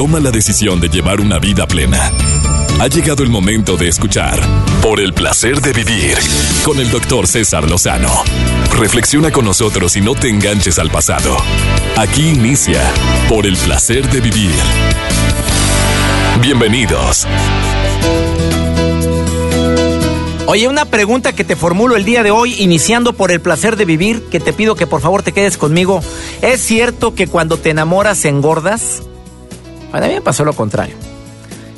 toma la decisión de llevar una vida plena. Ha llegado el momento de escuchar Por el placer de vivir con el doctor César Lozano. Reflexiona con nosotros y no te enganches al pasado. Aquí inicia Por el placer de vivir. Bienvenidos. Oye, una pregunta que te formulo el día de hoy, iniciando por el placer de vivir, que te pido que por favor te quedes conmigo. ¿Es cierto que cuando te enamoras engordas? A mí me pasó lo contrario.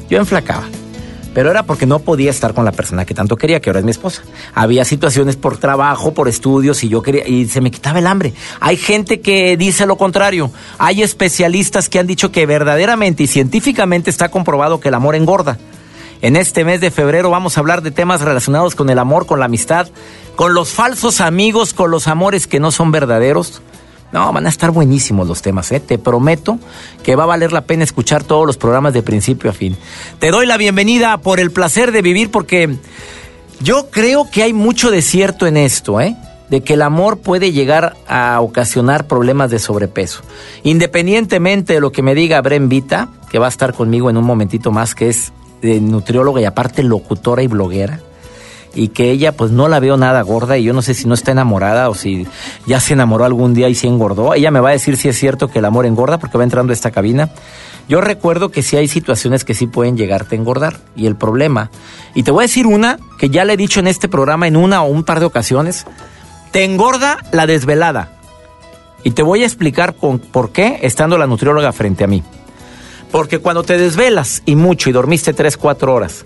Yo enflacaba, pero era porque no podía estar con la persona que tanto quería, que ahora es mi esposa. Había situaciones por trabajo, por estudios y yo quería y se me quitaba el hambre. Hay gente que dice lo contrario. Hay especialistas que han dicho que verdaderamente y científicamente está comprobado que el amor engorda. En este mes de febrero vamos a hablar de temas relacionados con el amor, con la amistad, con los falsos amigos, con los amores que no son verdaderos. No, van a estar buenísimos los temas, ¿eh? Te prometo que va a valer la pena escuchar todos los programas de principio a fin. Te doy la bienvenida por el placer de vivir porque yo creo que hay mucho desierto en esto, ¿eh? de que el amor puede llegar a ocasionar problemas de sobrepeso. Independientemente de lo que me diga Bren Vita, que va a estar conmigo en un momentito más, que es de nutrióloga y aparte locutora y bloguera y que ella pues no la veo nada gorda y yo no sé si no está enamorada o si ya se enamoró algún día y se engordó. Ella me va a decir si es cierto que el amor engorda porque va entrando a esta cabina. Yo recuerdo que sí hay situaciones que sí pueden llegarte a engordar y el problema, y te voy a decir una que ya le he dicho en este programa en una o un par de ocasiones, te engorda la desvelada. Y te voy a explicar por qué estando la nutrióloga frente a mí. Porque cuando te desvelas y mucho y dormiste 3, 4 horas,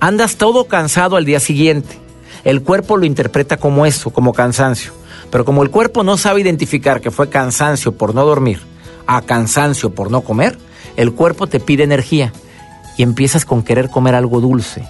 andas todo cansado al día siguiente. El cuerpo lo interpreta como eso, como cansancio. Pero como el cuerpo no sabe identificar que fue cansancio por no dormir a cansancio por no comer, el cuerpo te pide energía y empiezas con querer comer algo dulce.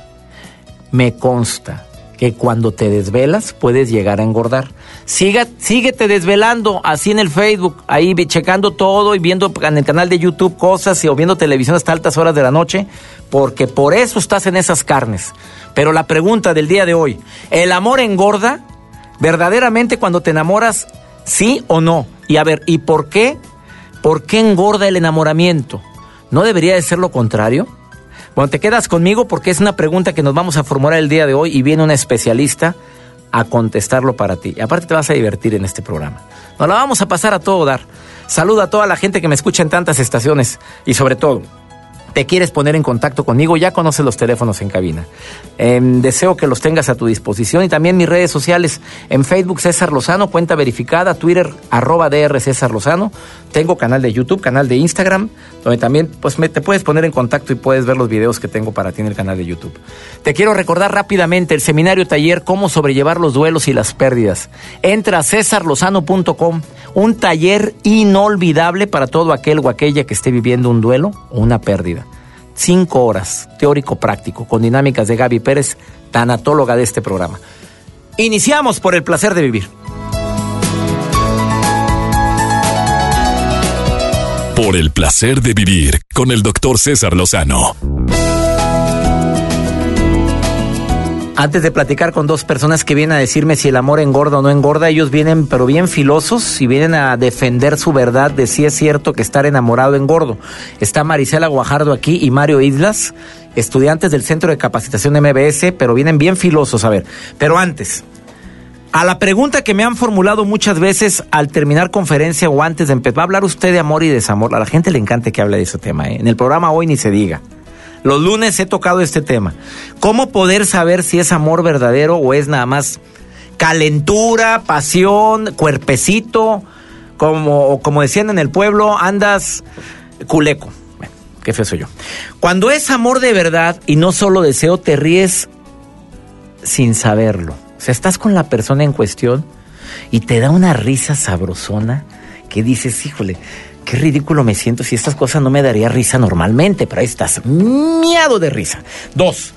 Me consta que cuando te desvelas puedes llegar a engordar. Siga, síguete desvelando así en el Facebook, ahí checando todo y viendo en el canal de YouTube cosas y o viendo televisión hasta altas horas de la noche, porque por eso estás en esas carnes. Pero la pregunta del día de hoy, ¿el amor engorda? ¿Verdaderamente cuando te enamoras, sí o no? Y a ver, ¿y por qué? ¿Por qué engorda el enamoramiento? ¿No debería de ser lo contrario? Bueno, te quedas conmigo porque es una pregunta que nos vamos a formular el día de hoy y viene una especialista a contestarlo para ti. Y aparte te vas a divertir en este programa. Nos la vamos a pasar a todo dar. Saluda a toda la gente que me escucha en tantas estaciones y sobre todo te quieres poner en contacto conmigo, ya conoces los teléfonos en cabina. Em, deseo que los tengas a tu disposición y también mis redes sociales en Facebook César Lozano, cuenta verificada, Twitter arroba DR César Lozano, tengo canal de YouTube, canal de Instagram, donde también pues, te puedes poner en contacto y puedes ver los videos que tengo para ti en el canal de YouTube. Te quiero recordar rápidamente el seminario taller Cómo sobrellevar los duelos y las pérdidas. Entra a cesarlozano.com, un taller inolvidable para todo aquel o aquella que esté viviendo un duelo o una pérdida cinco horas, teórico práctico, con dinámicas de Gaby Pérez, tanatóloga de este programa. Iniciamos por el placer de vivir. Por el placer de vivir con el doctor César Lozano. Antes de platicar con dos personas que vienen a decirme si el amor engorda o no engorda, ellos vienen pero bien filosos y vienen a defender su verdad de si es cierto que estar enamorado engordo. Está Marisela Guajardo aquí y Mario Islas, estudiantes del Centro de Capacitación MBS, pero vienen bien filosos. A ver, pero antes, a la pregunta que me han formulado muchas veces al terminar conferencia o antes de empezar, va a hablar usted de amor y desamor. A la gente le encanta que hable de ese tema. ¿eh? En el programa hoy ni se diga. Los lunes he tocado este tema. ¿Cómo poder saber si es amor verdadero o es nada más calentura, pasión, cuerpecito? Como, como decían en el pueblo, andas culeco. Bueno, qué feo soy yo. Cuando es amor de verdad y no solo deseo, te ríes sin saberlo. O sea, estás con la persona en cuestión y te da una risa sabrosona que dices, híjole, qué ridículo me siento si estas cosas no me daría risa normalmente, pero ahí estás, miado de risa. Dos,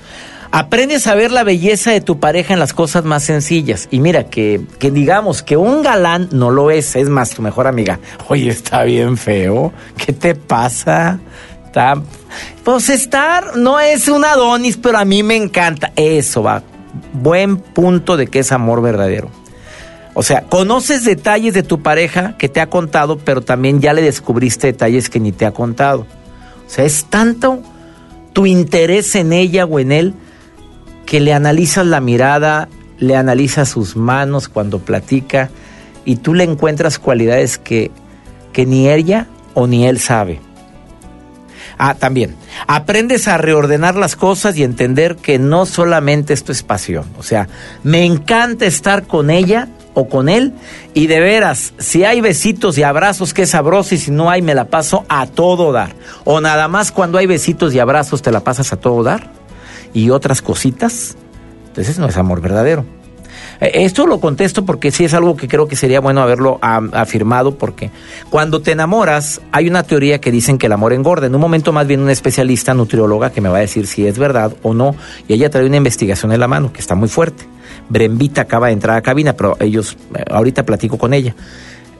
aprendes a ver la belleza de tu pareja en las cosas más sencillas. Y mira, que, que digamos que un galán no lo es, es más, tu mejor amiga. Oye, está bien feo, ¿qué te pasa? Está... Pues estar no es un Adonis, pero a mí me encanta. Eso va. Buen punto de que es amor verdadero. O sea, conoces detalles de tu pareja que te ha contado, pero también ya le descubriste detalles que ni te ha contado. O sea, es tanto tu interés en ella o en él que le analizas la mirada, le analizas sus manos cuando platica y tú le encuentras cualidades que, que ni ella o ni él sabe. Ah, también, aprendes a reordenar las cosas y entender que no solamente esto es pasión. O sea, me encanta estar con ella o con él y de veras, si hay besitos y abrazos, qué sabroso y si no hay, me la paso a todo dar. O nada más cuando hay besitos y abrazos, te la pasas a todo dar y otras cositas. Entonces no es amor verdadero. Eh, esto lo contesto porque sí es algo que creo que sería bueno haberlo afirmado porque cuando te enamoras hay una teoría que dicen que el amor engorda. En un momento más bien una especialista nutrióloga que me va a decir si es verdad o no y ella trae una investigación en la mano que está muy fuerte. Brembita acaba de entrar a cabina, pero ellos, eh, ahorita platico con ella.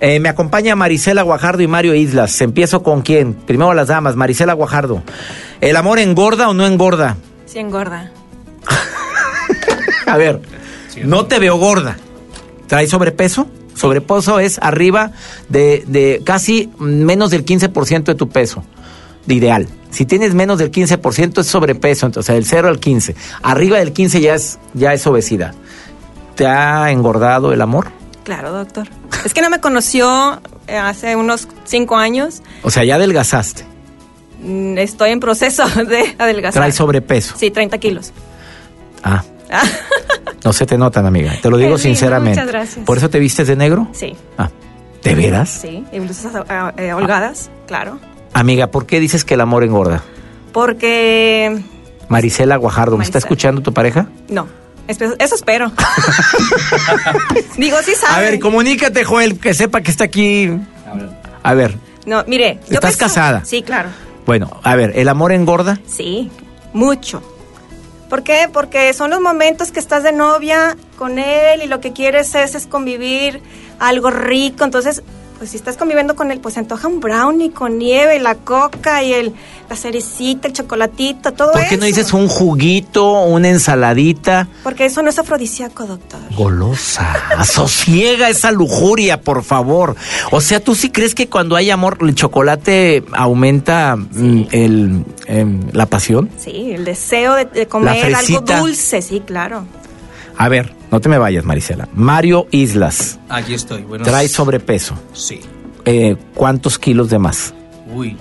Eh, me acompaña Marisela Guajardo y Mario Islas. Empiezo con quién. Primero las damas. Marisela Guajardo. ¿El amor engorda o no engorda? Sí, engorda. a ver, no te veo gorda. ¿Trae sobrepeso? Sobrepeso es arriba de, casi menos del 15% de tu peso, de ideal. Si tienes menos del 15% es sobrepeso, entonces del 0 al 15. Arriba del 15 ya es, ya es obesidad. ¿Te ha engordado el amor? Claro, doctor. Es que no me conoció eh, hace unos 5 años. O sea, ya adelgazaste. Mm, estoy en proceso de adelgazar. ¿Trae sobrepeso? Sí, 30 kilos. Ah, no se te notan, amiga. Te lo digo sinceramente. Muchas gracias. ¿Por eso te vistes de negro? Sí. Ah, ¿de veras? Sí, y blusas ah, eh, holgadas, claro. Amiga, ¿por qué dices que el amor engorda? Porque... Marisela Guajardo, ¿me está escuchando tu pareja? No. Eso espero. Digo, sí sabe. A ver, comunícate, Joel, que sepa que está aquí. A ver. No, mire. ¿Estás casada? Sí, claro. Bueno, a ver, ¿el amor engorda? Sí, mucho. ¿Por qué? Porque son los momentos que estás de novia con él y lo que quieres es, es convivir algo rico. Entonces, pues si estás conviviendo con él, pues se antoja un brownie con nieve, la coca y el, la cerecita, el chocolatito, todo eso. ¿Por qué no dices un juguito, una ensaladita? Porque eso no es afrodisíaco, doctor. Golosa. Asosiega esa lujuria, por favor. O sea, ¿tú sí crees que cuando hay amor, el chocolate aumenta mm, el, em, la pasión? Sí, el deseo de, comer algo dulce, sí, claro. A ver, no te me vayas, Marisela. Mario Islas. Aquí estoy. Trae sobrepeso. Sí. Eh, ¿Cuántos kilos de más? Uy,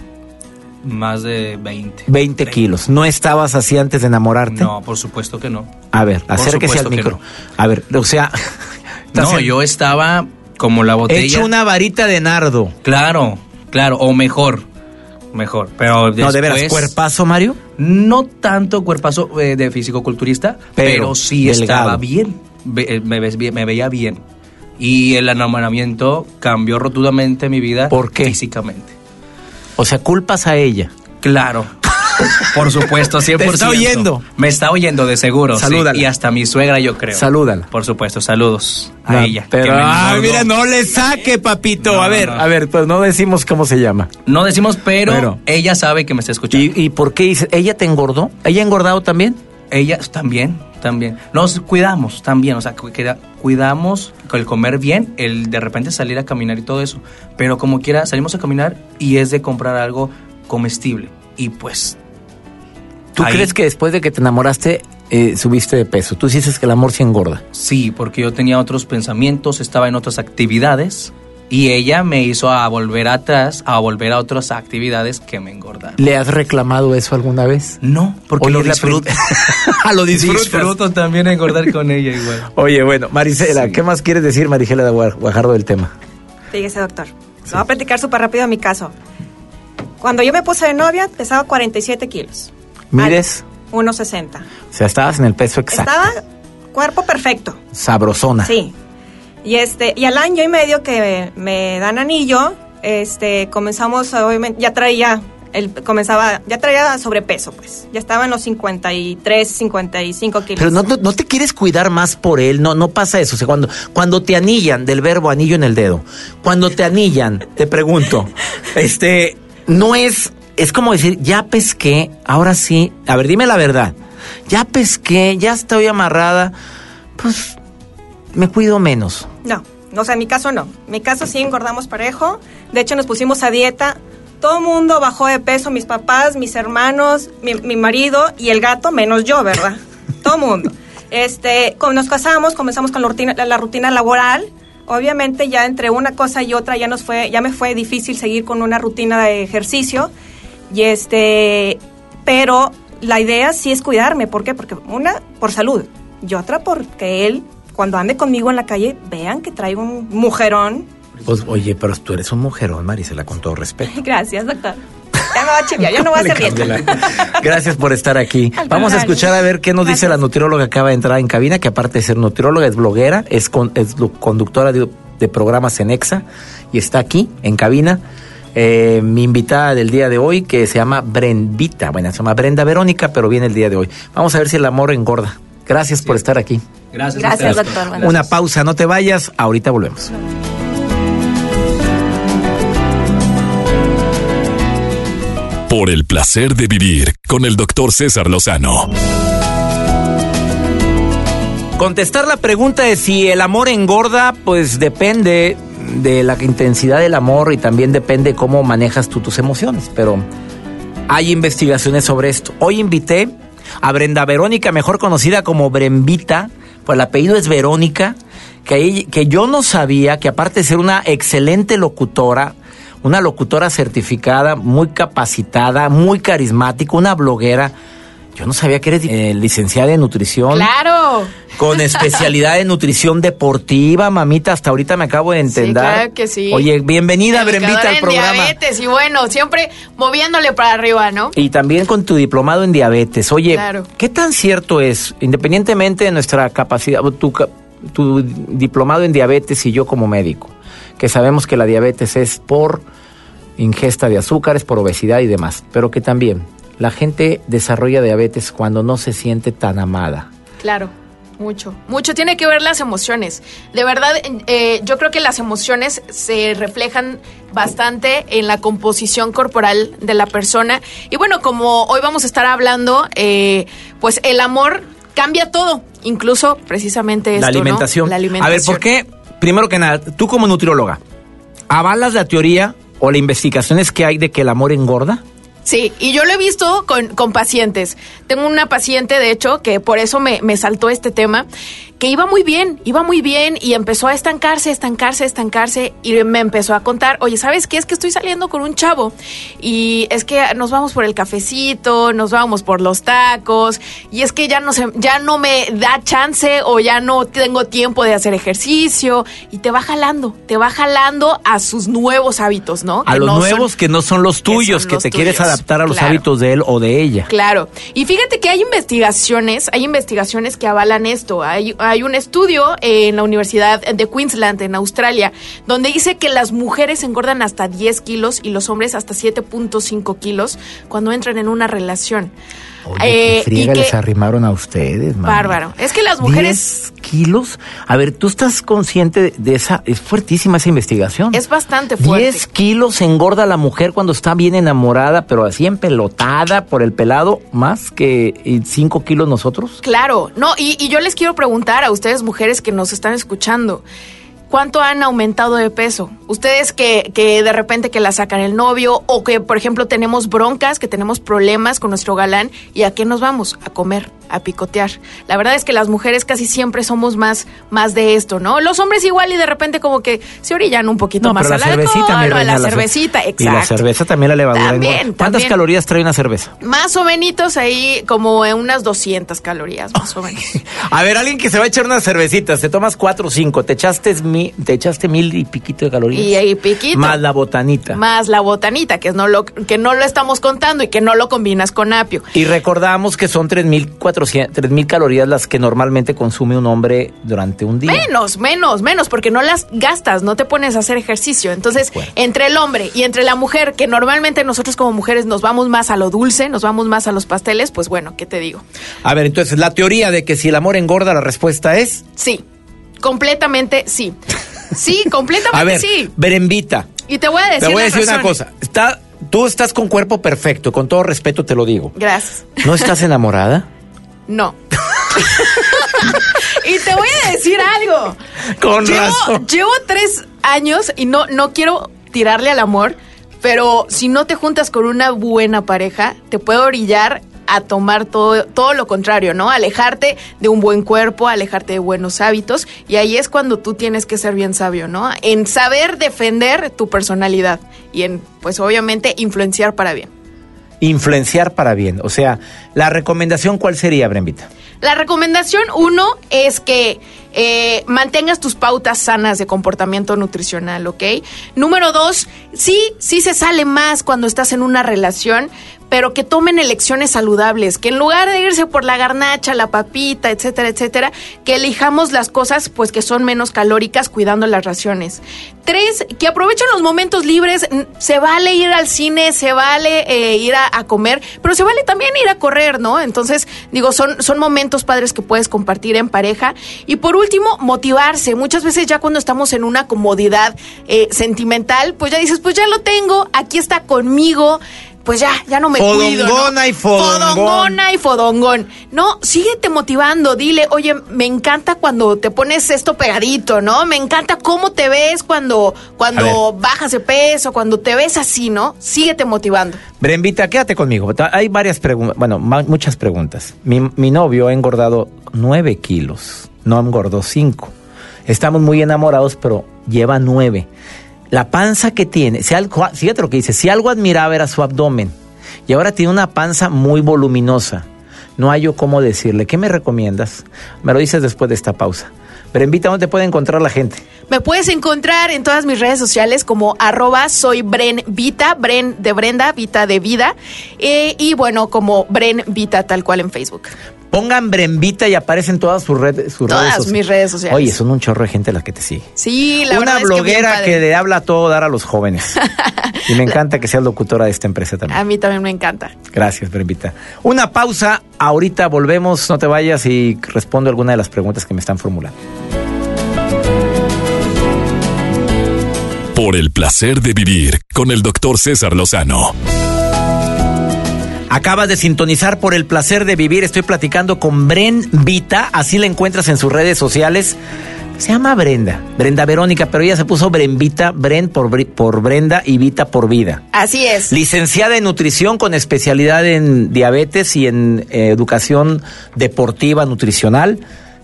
más de 20. 20 kilos. ¿No estabas así antes de enamorarte? No, por supuesto que no. A ver, acérquese al micro. A ver, o sea... no, yo estaba como la botella. Hecho una varita de nardo. Claro, claro, o mejor. Mejor, pero después, No, de veras, ¿cuerpazo, Mario? No tanto cuerpazo eh, de físico-culturista, pero, sí estaba bien. Eh, me, me veía bien. Y el enamoramiento cambió rotundamente mi vida ¿Por qué? físicamente. O sea, culpas a ella. Claro. Por supuesto, 100%. ¿Te está oyendo? Me está oyendo, de seguro. Salúdala. Y hasta mi suegra, yo creo. Salúdala. Por supuesto, saludos a ella. Pero, ay, mira, no le saque, papito. a ver, a ver, pues no decimos cómo se llama. No decimos, pero, ella sabe que me está escuchando. ¿Y, ¿Y por qué dice? ¿Ella te engordó? ¿Ella ha engordado también? Ella también, también. Nos cuidamos también, o sea, cuidamos el comer bien, el de repente salir a caminar y todo eso. Pero como quiera, salimos a caminar y es de comprar algo comestible. Y pues... ¿Tú crees que después de que te enamoraste eh, subiste de peso? Tú dices que el amor se engorda. Sí, porque yo tenía otros pensamientos, estaba en otras actividades y ella me hizo a volver atrás, a volver a otras actividades que me engordaron. ¿Le has reclamado eso alguna vez? No, porque lo disfruto. Ah, lo disfrutas. Disfruto también engordar con ella igual. Oye, bueno, Marisela, ¿qué más quieres decir, Marisela de Guajardo, del tema? Fíjese, doctor. Sí. Voy a platicar súper rápido mi caso. Cuando yo me puse de novia, pesaba 47 kilos. ¿Mides? 1,60. O sea, estabas en el peso exacto. Estaba cuerpo perfecto. Sabrosona. Sí. Y este, y al año y medio que me dan anillo, este, comenzamos, obviamente, ya traía, el, comenzaba, ya traía sobrepeso, pues. Ya estaba en los 53, 55 kilos. Pero no, no, no, te quieres cuidar más por él, no, no pasa eso. O sea, cuando, cuando te anillan, del verbo anillo en el dedo, cuando te anillan, te pregunto, este, no es, es como decir, ya pesqué, ahora sí, a ver, dime la verdad, ya pesqué, ya estoy amarrada, pues me cuido menos. No, o sea, en mi caso no. En mi caso sí engordamos parejo. De hecho, nos pusimos a dieta todo mundo bajó de peso, mis papás, mis hermanos, mi, mi marido y el gato, menos yo, ¿verdad? todo mundo. Este, cuando nos casamos, comenzamos con la rutina, la, la rutina laboral. Obviamente ya entre una cosa y otra ya nos fue, ya me fue difícil seguir con una rutina de ejercicio. Y este, pero la idea sí es cuidarme. ¿Por qué? Porque una, por salud. Y otra, porque él, cuando ande conmigo en la calle, vean que traigo un mujerón. Pues, oye, pero tú eres un mujerón, Marisela, con todo respeto. Gracias, doctor. Ya me va a chiviar, ya no voy a hacer bien. Gracias por estar aquí. Vamos a escuchar a ver qué nos dice la nutrióloga que acaba de entrar en cabina, que aparte de ser nutrióloga, es bloguera, es, con- es conductora de, de programas en EXA y está aquí en cabina. Eh, mi invitada del día de hoy, que se llama Brendita, bueno, se llama Brenda Verónica, pero viene el día de hoy. Vamos a ver si el amor engorda. Gracias por estar aquí. Gracias. Gracias, doctor. Una pausa, no te vayas, ahorita volvemos. Por el placer de vivir con el doctor César Lozano. Contestar la pregunta de si el amor engorda, pues depende de la intensidad del amor y también depende cómo manejas tú tus emociones. Pero hay investigaciones sobre esto. Hoy invité a Brenda Verónica, mejor conocida como Brembita, pues el apellido es Verónica, que, que yo no sabía que aparte de ser una excelente locutora, una locutora certificada, muy capacitada, muy carismática, una bloguera, yo no sabía que eres eh, licenciada en nutrición. Claro. Con especialidad en nutrición deportiva, mamita, hasta ahorita me acabo de entender. claro que sí. Oye, bienvenida, Brembita, al programa. diabetes y bueno, siempre moviéndole para arriba, ¿no? Y también con tu diplomado en diabetes. Oye, Claro. ¿qué tan cierto es, independientemente de nuestra capacidad, tu, ca- tu diplomado en diabetes y yo como médico, que sabemos que la diabetes es por ingesta de azúcares, por obesidad y demás, pero que también la gente desarrolla diabetes cuando no se siente tan amada? Claro, mucho. Mucho tiene que ver las emociones. De verdad, eh, yo creo que las emociones se reflejan bastante en la composición corporal de la persona. Y bueno, como hoy vamos a estar hablando, eh, pues el amor cambia todo, incluso precisamente esto, la ¿no? alimentación. La alimentación. A ver, ¿por qué? Primero que nada, tú como nutrióloga, ¿avalas la teoría o las investigaciones que hay de que el amor engorda? Sí, y yo lo he visto con, con pacientes. Tengo una paciente, de hecho, que por eso me, me saltó este tema, que iba muy bien, iba muy bien y empezó a estancarse, estancarse, estancarse y me empezó a contar, oye, ¿sabes qué? Es que estoy saliendo con un chavo y es que nos vamos por el cafecito, nos vamos por los tacos y es que ya no, se, ya no me da chance o ya no tengo tiempo de hacer ejercicio y te va jalando, te va jalando a sus nuevos hábitos, ¿no? A Que los no son- nuevos que no son los tuyos, que, los te quieres adaptar a los Claro. hábitos de él o de ella. Claro. Y fíjate que hay investigaciones, hay investigaciones que avalan esto. Hay, hay un estudio en la Universidad de Queensland, en Australia, donde dice que las mujeres engordan hasta 10 kilos y los hombres hasta 7.5 kilos cuando entran en una relación. Oye, Eh, qué friega y que- les arrimaron a ustedes, mami. Bárbaro. Es que las mujeres... 10 kilos. A ver, ¿tú estás consciente de- esa? Es fuertísima esa investigación. Es bastante fuerte. 10 kilos engorda la mujer cuando está bien enamorada, pero así empelotada por el pelado, más que 5 kilos nosotros. Claro, no, y, y yo les quiero preguntar a ustedes mujeres que nos están escuchando, ¿cuánto han aumentado de peso? Ustedes que, que de repente que la sacan el novio o que, por ejemplo, tenemos broncas, que tenemos problemas con nuestro galán, ¿y a qué nos vamos? A comer, a picotear. La verdad es que las mujeres casi siempre somos más, más de esto, ¿no? Los hombres igual y de repente como que se orillan un poquito más pero al la cervecita, alcohol, a la la cer- cervecita, Y exacto. la cerveza también la levadura También. ¿Cuántas también. calorías trae una cerveza? Más o menos ahí como en unas 200 calorías, más o menos. A ver, alguien que se va a echar unas cervecitas, te tomas cuatro o cinco, te echaste, mi, te echaste mil y piquito de calorías. Y ahí piquito. Más la botanita. más la botanita, que, no lo, que no lo estamos contando y que no lo combinas con apio. Y recordamos que son 3.400, 3.000 calorías las que normalmente consume un hombre durante un día. Menos, menos, menos, porque no las gastas, no te pones a hacer ejercicio. Entonces, entre el hombre y entre la mujer, que normalmente nosotros como mujeres nos vamos más a lo dulce, nos vamos más a los pasteles, pues bueno, ¿qué te digo? A ver, entonces la teoría de que si el amor engorda, la respuesta es... Sí, completamente sí. Sí, completamente A ver, sí. Berembita, Y te voy a decir te voy a decir una cosa. Está, tú estás con cuerpo perfecto, con todo respeto te lo digo. Gracias. ¿No estás enamorada? No. y te voy a decir algo. Con Llevo, razón. llevo tres años y no, no quiero tirarle al amor, pero si no te juntas con una buena pareja, te puede orillar a tomar todo, todo lo contrario, ¿no? Alejarte de un buen cuerpo, alejarte de buenos hábitos y ahí es cuando tú tienes que ser bien sabio, ¿no? En saber defender tu personalidad y en, pues obviamente, influenciar para bien. Influenciar para bien. O sea, la recomendación, ¿cuál sería, Brembita? La recomendación uno es que eh, mantengas tus pautas sanas de comportamiento nutricional, ¿ok? Número dos, sí, sí se sale más cuando estás en una relación, pero que tomen elecciones saludables, que en lugar de irse por la garnacha, la papita, etcétera, etcétera, que elijamos las cosas pues que son menos calóricas cuidando las raciones. Tres, que aprovechen los momentos libres, se vale ir al cine, se vale eh, ir a, comer, pero se vale también ir a correr, ¿no? Entonces, digo, son, son momentos padres que puedes compartir en pareja. Y por último, motivarse. Muchas veces ya cuando estamos en una comodidad eh, sentimental, pues ya dices, pues ya lo tengo, aquí está conmigo pues ya, ya no me cuido. ¿no? y fodongón. Fodongona y fodongón. No, síguete motivando, dile, oye, me encanta cuando te pones esto pegadito, ¿no? Me encanta cómo te ves cuando, cuando bajas de peso, cuando te ves así, ¿no? Síguete motivando. Brembita, quédate conmigo. Hay varias preguntas, bueno, muchas preguntas. Mi, mi novio ha engordado nueve kilos, no engordó cinco. Estamos muy enamorados, pero lleva nueve la panza que tiene, si algo, fíjate lo que dice, si algo admiraba era su abdomen y ahora tiene una panza muy voluminosa. No hay yo cómo decirle, ¿qué me recomiendas? Me lo dices después de esta pausa. Pero invita, ¿dónde puede encontrar la gente? Me puedes encontrar en todas mis redes sociales como arroba soy Bren Bren de Brenda, Vita de vida, eh, y bueno, como Bren Vita tal cual en Facebook. Pongan Brembita y aparecen todas sus redes, sus Todas redes mis redes sociales. Oye, son un chorro de gente las que te sigue. Sí, la Una verdad bloguera es que, que, bien padre. le habla a todo dar a los jóvenes. y me encanta que seas locutora de esta empresa también. A mí también me encanta. Gracias, Brembita. Una pausa, ahorita volvemos, no te vayas y respondo alguna de las preguntas que me están formulando. Por el placer de vivir con el doctor César Lozano. Acabas de sintonizar por el placer de vivir. Estoy platicando con Bren Vita, así la encuentras en sus redes sociales. Se llama Brenda, Brenda Verónica, pero ella se puso Brenvita, Bren por, por Brenda y Vita por vida. Así es. Licenciada en nutrición con especialidad en diabetes y en eh, educación deportiva nutricional.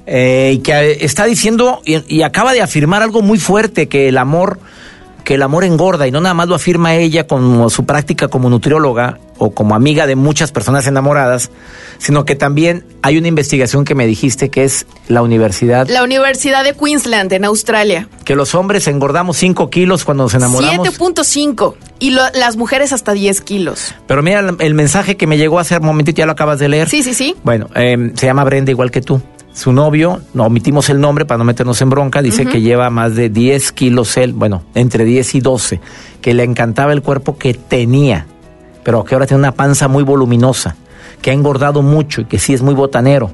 Eh, y que está diciendo y, y acaba de afirmar algo muy fuerte, que el amor que el amor engorda y no nada más lo afirma ella como su práctica como nutrióloga o como amiga de muchas personas enamoradas, sino que también hay una investigación que me dijiste que es la universidad. La Universidad de Queensland en Australia. Que los hombres engordamos 5 kilos cuando nos enamoramos. 7.5 y lo, las mujeres hasta 10 kilos. Pero mira el, el, mensaje que me llegó hace un momentito, ya lo acabas de leer. Sí, sí, sí. Bueno, eh, se llama Brenda igual que tú su novio, no omitimos el nombre para no meternos en bronca, dice uh -huh. que lleva más de 10 kilos él, bueno, entre 10 y 12, que le encantaba el cuerpo que tenía, pero que ahora tiene una panza muy voluminosa, que ha engordado mucho y que sí es muy botanero.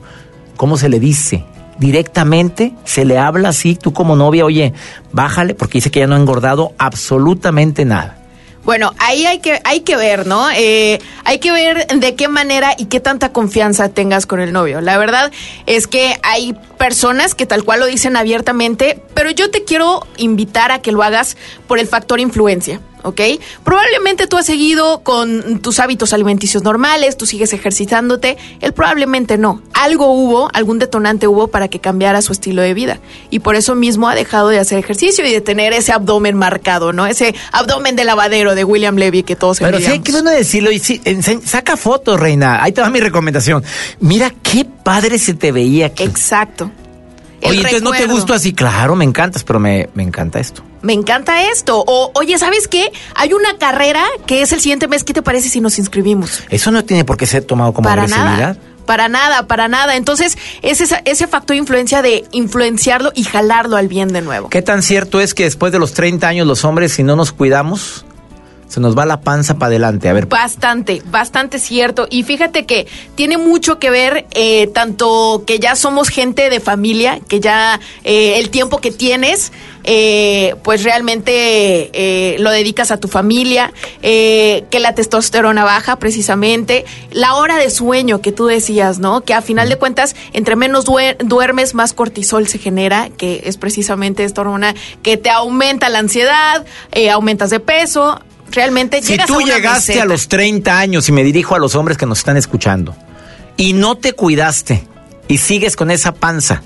¿Cómo se le dice? Directamente se le habla así, tú como novia, oye, bájale, porque dice que ya no ha engordado absolutamente nada. Bueno, ahí hay que, hay que ver, ¿no? Eh, hay que ver de qué manera y qué tanta confianza tengas con el novio. La verdad es que hay personas que tal cual lo dicen abiertamente, pero yo te quiero invitar a que lo hagas por el factor influencia. ¿Ok? Probablemente tú has seguido con tus hábitos alimenticios normales, tú sigues ejercitándote, él probablemente no. Algo hubo, algún detonante hubo para que cambiara su estilo de vida. Y por eso mismo ha dejado de hacer ejercicio y de tener ese abdomen marcado, ¿no? Ese abdomen de lavadero de William Levy que todos Pero sí bueno decirlo, y sí, saca fotos, reina. Ahí te va mi recomendación. Mira qué padre se te veía aquí. Exacto. Oye, entonces no te gustó así, claro, me encantas, pero me, me encanta esto. Me encanta esto. O, oye, ¿sabes qué? Hay una carrera que es el siguiente mes. ¿Qué te parece si nos inscribimos? Eso no tiene por qué ser tomado como para agresividad. Nada. Para nada, para nada. Entonces, es ese, ese factor de influencia de influenciarlo y jalarlo al bien de nuevo. ¿Qué tan cierto es que después de los 30 años los hombres, si no nos cuidamos, se nos va la panza para adelante. A ver. Bastante, bastante cierto. Y fíjate que tiene mucho que ver eh, tanto que ya somos gente de familia, que ya eh, el tiempo que tienes, eh, pues realmente lo dedicas a tu familia, que la testosterona baja precisamente, la hora de sueño que tú decías, ¿no? Que a final de cuentas, entre menos duermes, más cortisol se genera, que es precisamente esta hormona que te aumenta la ansiedad, aumentas de peso, Realmente Si llegas a tú una llegaste meseta. a los 30 años, y me dirijo a los hombres que nos están escuchando, y no te cuidaste y sigues con esa panza,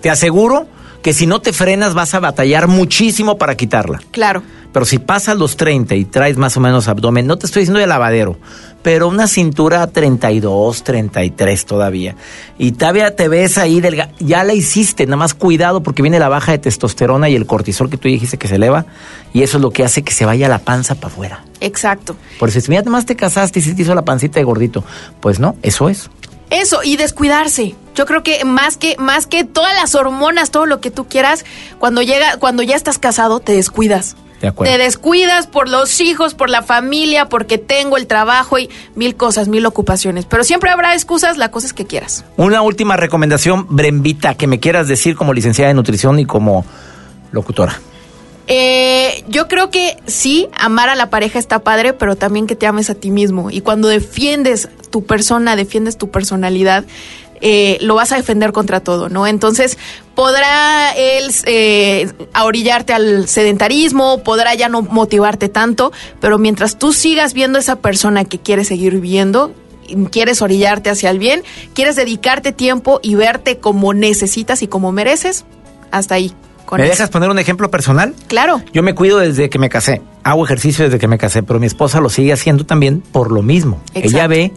te aseguro que si no te frenas vas a batallar muchísimo para quitarla. Claro. Pero si pasas los 30 y traes más o menos abdomen, no te estoy diciendo de lavadero, pero una cintura 32, 33 todavía. Y todavía te ves ahí, delga ya la hiciste, nada más cuidado porque viene la baja de testosterona y el cortisol que tú dijiste que se eleva, y eso es lo que hace que se vaya la panza para afuera. Exacto. Por eso, si mira, más te casaste y se te hizo la pancita de gordito. Pues no, eso es. Eso, y descuidarse. Yo creo que más que, más que todas las hormonas, todo lo que tú quieras, cuando llega, cuando ya estás casado, te descuidas. De acuerdo. Te descuidas por los hijos, por la familia, porque tengo el trabajo y mil cosas, mil ocupaciones. Pero siempre habrá excusas, la cosa es que quieras. Una última recomendación, Brembita, que me quieras decir como licenciada de nutrición y como locutora. Eh, yo creo que sí, amar a la pareja está padre, pero también que te ames a ti mismo. Y cuando defiendes tu persona, defiendes tu personalidad, eh, lo vas a defender contra todo, ¿no? Entonces, podrá él eh, orillarte al sedentarismo, podrá ya no motivarte tanto, pero mientras tú sigas viendo esa persona que quieres seguir viviendo, quieres orillarte hacia el bien, quieres dedicarte tiempo y verte como necesitas y como mereces, hasta ahí. ¿Me eso. dejas poner un ejemplo personal? Claro. Yo me cuido desde que me casé. Hago ejercicio desde que me casé, pero mi esposa lo sigue haciendo también por lo mismo. Exacto. Ella ve,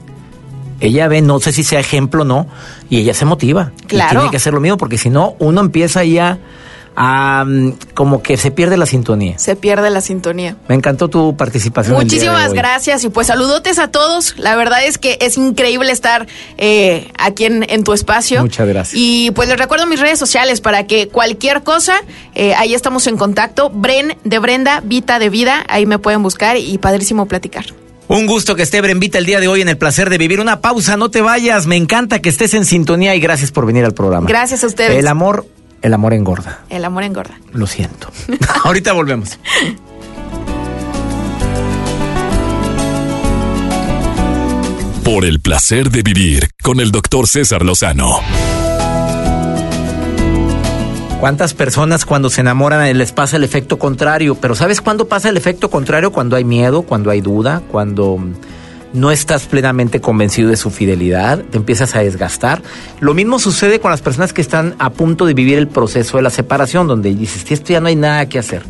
ella ve, no sé si sea ejemplo o no, y ella se motiva. Y Claro. tiene que hacer lo mismo, porque si no, uno empieza ya a mm, como que se pierde la sintonía. Se pierde la sintonía. Me encantó tu participación. Muchísimas gracias y pues saludotes a todos. La verdad es que es increíble estar eh, aquí en, en tu espacio. Muchas gracias. Y pues les recuerdo mis redes sociales para que cualquier cosa, eh, ahí estamos en contacto. Bren de Brenda, Vita de Vida, ahí me pueden buscar y padrísimo platicar. Un gusto que esté Brembita el día de hoy en el placer de vivir. Una pausa, no te vayas. Me encanta que estés en sintonía y gracias por venir al programa. Gracias a ustedes. El amor, el amor engorda. El amor engorda. Lo siento. Ahorita volvemos. Por el placer de vivir con el doctor César Lozano. ¿Cuántas personas cuando se enamoran les pasa el efecto contrario? Pero ¿sabes cuándo pasa el efecto contrario? Cuando hay miedo, cuando hay duda, cuando no estás plenamente convencido de su fidelidad, te empiezas a desgastar. Lo mismo sucede con las personas que están a punto de vivir el proceso de la separación, donde dices, esto ya no hay nada que hacer.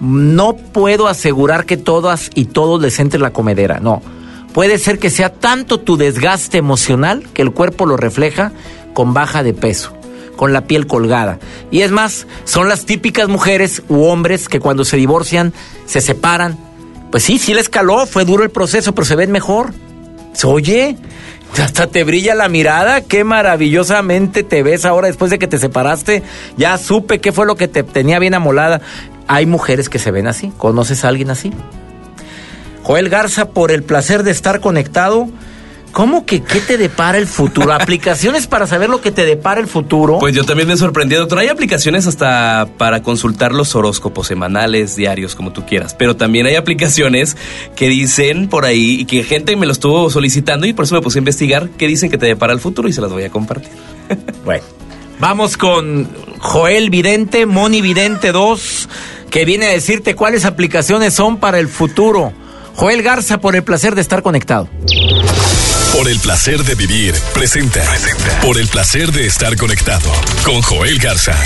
No puedo asegurar que todas y todos les entre la comedera, no. Puede ser que sea tanto tu desgaste emocional que el cuerpo lo refleja con baja de peso con la piel colgada. Y es más, son las típicas mujeres u hombres que cuando se divorcian, se separan. Pues sí, sí les caló, fue duro el proceso, pero se ven mejor. Se oye, hasta te brilla la mirada, qué maravillosamente te ves ahora después de que te separaste. Ya supe qué fue lo que te tenía bien amolada. Hay mujeres que se ven así. ¿Conoces a alguien así? Joel Garza, por el placer de estar conectado. ¿Cómo que qué te depara el futuro? ¿Aplicaciones para saber lo que te depara el futuro? Pues yo también me sorprendí, doctor. Hay aplicaciones hasta para consultar los horóscopos semanales, diarios, como tú quieras. Pero también hay aplicaciones que dicen por ahí, y que gente me lo estuvo solicitando y por eso me puse a investigar, que dicen que te depara el futuro y se las voy a compartir. Bueno, vamos con Joel Vidente, Moni Vidente 2, que viene a decirte cuáles aplicaciones son para el futuro. Joel Garza, por el placer de estar conectado. Por el placer de vivir, presenta. Por el placer de estar conectado con Joel Garza.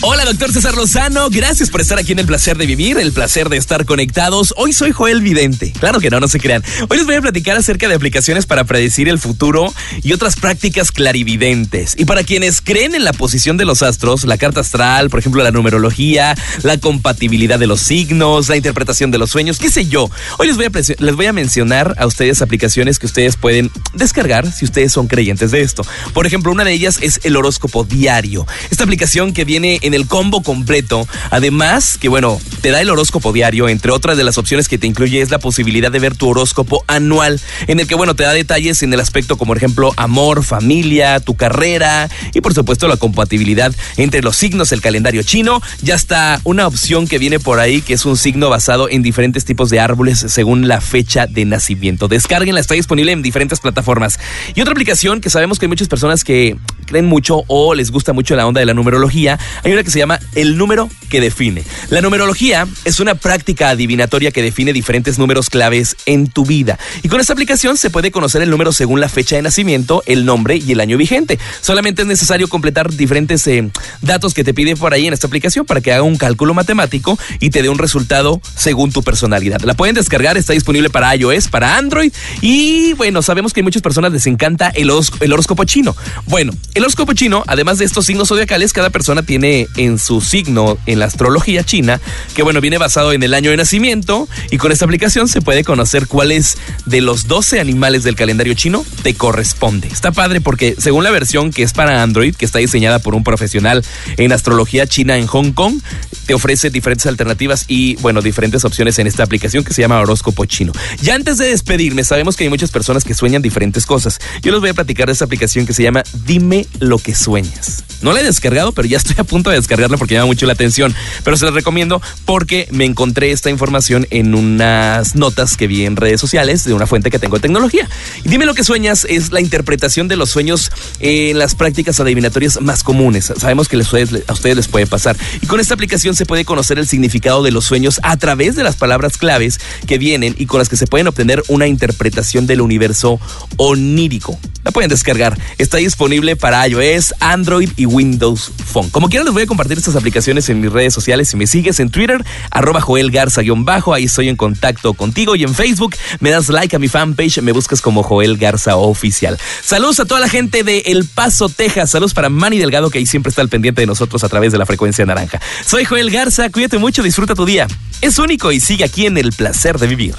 Hola, doctor César Lozano. Gracias por estar aquí en el placer de vivir, el placer de estar conectados. Hoy soy Joel Vidente. Claro que no, no se crean. Hoy les voy a platicar acerca de aplicaciones para predecir el futuro y otras prácticas clarividentes. Y para quienes creen en la posición de los astros, la carta astral, por ejemplo, la numerología, la compatibilidad de los signos, la interpretación de los sueños, qué sé yo. Hoy les voy a, les voy a mencionar a ustedes aplicaciones que ustedes pueden descargar si ustedes son creyentes de esto. Por ejemplo, una de ellas es el horóscopo diario. Esta aplicación que viene en el combo completo. Además, que bueno, te da el horóscopo diario, entre otras de las opciones que te incluye es la posibilidad de ver tu horóscopo anual, en el que bueno, te da detalles en el aspecto como por ejemplo amor, familia, tu carrera y por supuesto la compatibilidad entre los signos del calendario chino. Ya está una opción que viene por ahí que es un signo basado en diferentes tipos de árboles según la fecha de nacimiento. Descárguenla, está disponible en diferentes plataformas. Y otra aplicación que sabemos que hay muchas personas que creen mucho o les gusta mucho la onda de la numerología, hay una que se llama el número que define. La numerología es una práctica adivinatoria que define diferentes números claves en tu vida. Y con esta aplicación se puede conocer el número según la fecha de nacimiento, el nombre y el año vigente. Solamente es necesario completar diferentes eh, datos que te pide por ahí en esta aplicación para que haga un cálculo matemático y te dé un resultado según tu personalidad. La pueden descargar, está disponible para iOS, para Android y bueno, sabemos que a muchas personas les encanta el, el horóscopo chino. Bueno, el horóscopo chino, además de estos signos zodiacales, cada persona tiene en su signo en la astrología china, que bueno, viene basado en el año de nacimiento y con esta aplicación se puede conocer cuáles de los 12 animales del calendario chino te corresponde. Está padre porque según la versión que es para Android, que está diseñada por un profesional en astrología china en Hong Kong, te ofrece diferentes alternativas y bueno, diferentes opciones en esta aplicación que se llama horóscopo chino. Ya antes de despedirme, sabemos que hay muchas personas que sueñan diferentes cosas. Yo les voy a platicar de esta aplicación que se llama Dime lo que sueñas. No la he descargado, pero ya estoy a punto de descargarla porque llama mucho la atención. Pero se la recomiendo porque me encontré esta información en unas notas que vi en redes sociales de una fuente que tengo de tecnología. Dime lo que sueñas es la interpretación de los sueños en las prácticas adivinatorias más comunes. Sabemos que a ustedes les puede pasar. Y con esta aplicación se puede conocer el significado de los sueños a través de las palabras claves que vienen y con las que se pueden obtener una interpretación del universo onírico. La pueden descargar. Está disponible para iOS, Android y Windows Phone. Como quieran, les voy a compartir estas aplicaciones en mis redes sociales. Si me sigues en Twitter, arroba Joel Garza-bajo, ahí estoy en contacto contigo. Y en Facebook, me das like a mi fanpage, me buscas como Joel Garza Oficial. Saludos a toda la gente de El Paso, Texas. Saludos para Manny Delgado, que ahí siempre está al pendiente de nosotros a través de la frecuencia naranja. Soy Joel Garza, cuídate mucho, disfruta tu día. Es único y sigue aquí en el placer de vivir.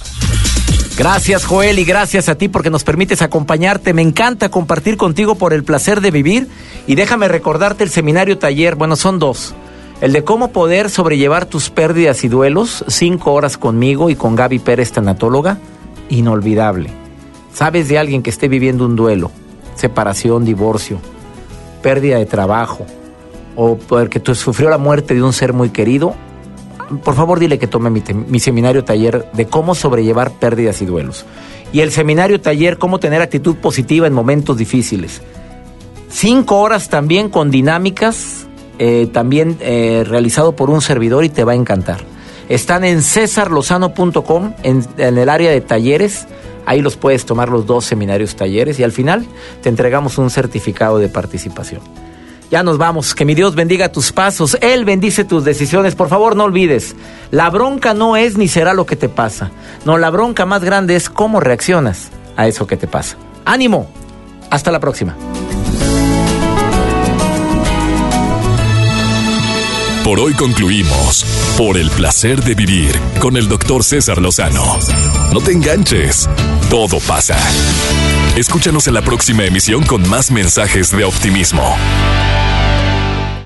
Gracias Joel y gracias a ti porque nos permites acompañarte. Me encanta compartir contigo por el placer de vivir y déjame recordarte el seminario taller, bueno, son dos. El de cómo poder sobrellevar tus pérdidas y duelos, cinco horas conmigo y con Gaby Pérez, tanatóloga, inolvidable. ¿Sabes de alguien que esté viviendo un duelo, separación, divorcio, pérdida de trabajo o porque sufrió la muerte de un ser muy querido? Por favor dile que tome mi, seminario taller de cómo sobrellevar pérdidas y duelos. Y el seminario taller, cómo tener actitud positiva en momentos difíciles. Cinco horas también con dinámicas, eh, también eh, realizado por un servidor y te va a encantar. Están en cesarlozano.com, en, en el área de talleres. Ahí los puedes tomar los dos seminarios talleres y al final te entregamos un certificado de participación. Ya nos vamos. Que mi Dios bendiga tus pasos. Él bendice tus decisiones. Por favor, no olvides. La bronca no es ni será lo que te pasa. No, la bronca más grande es cómo reaccionas a eso que te pasa. Ánimo. Hasta la próxima. Por hoy concluimos. Por el placer de vivir con el doctor César Lozano. No te enganches. Todo pasa. Escúchanos en la próxima emisión con más mensajes de optimismo.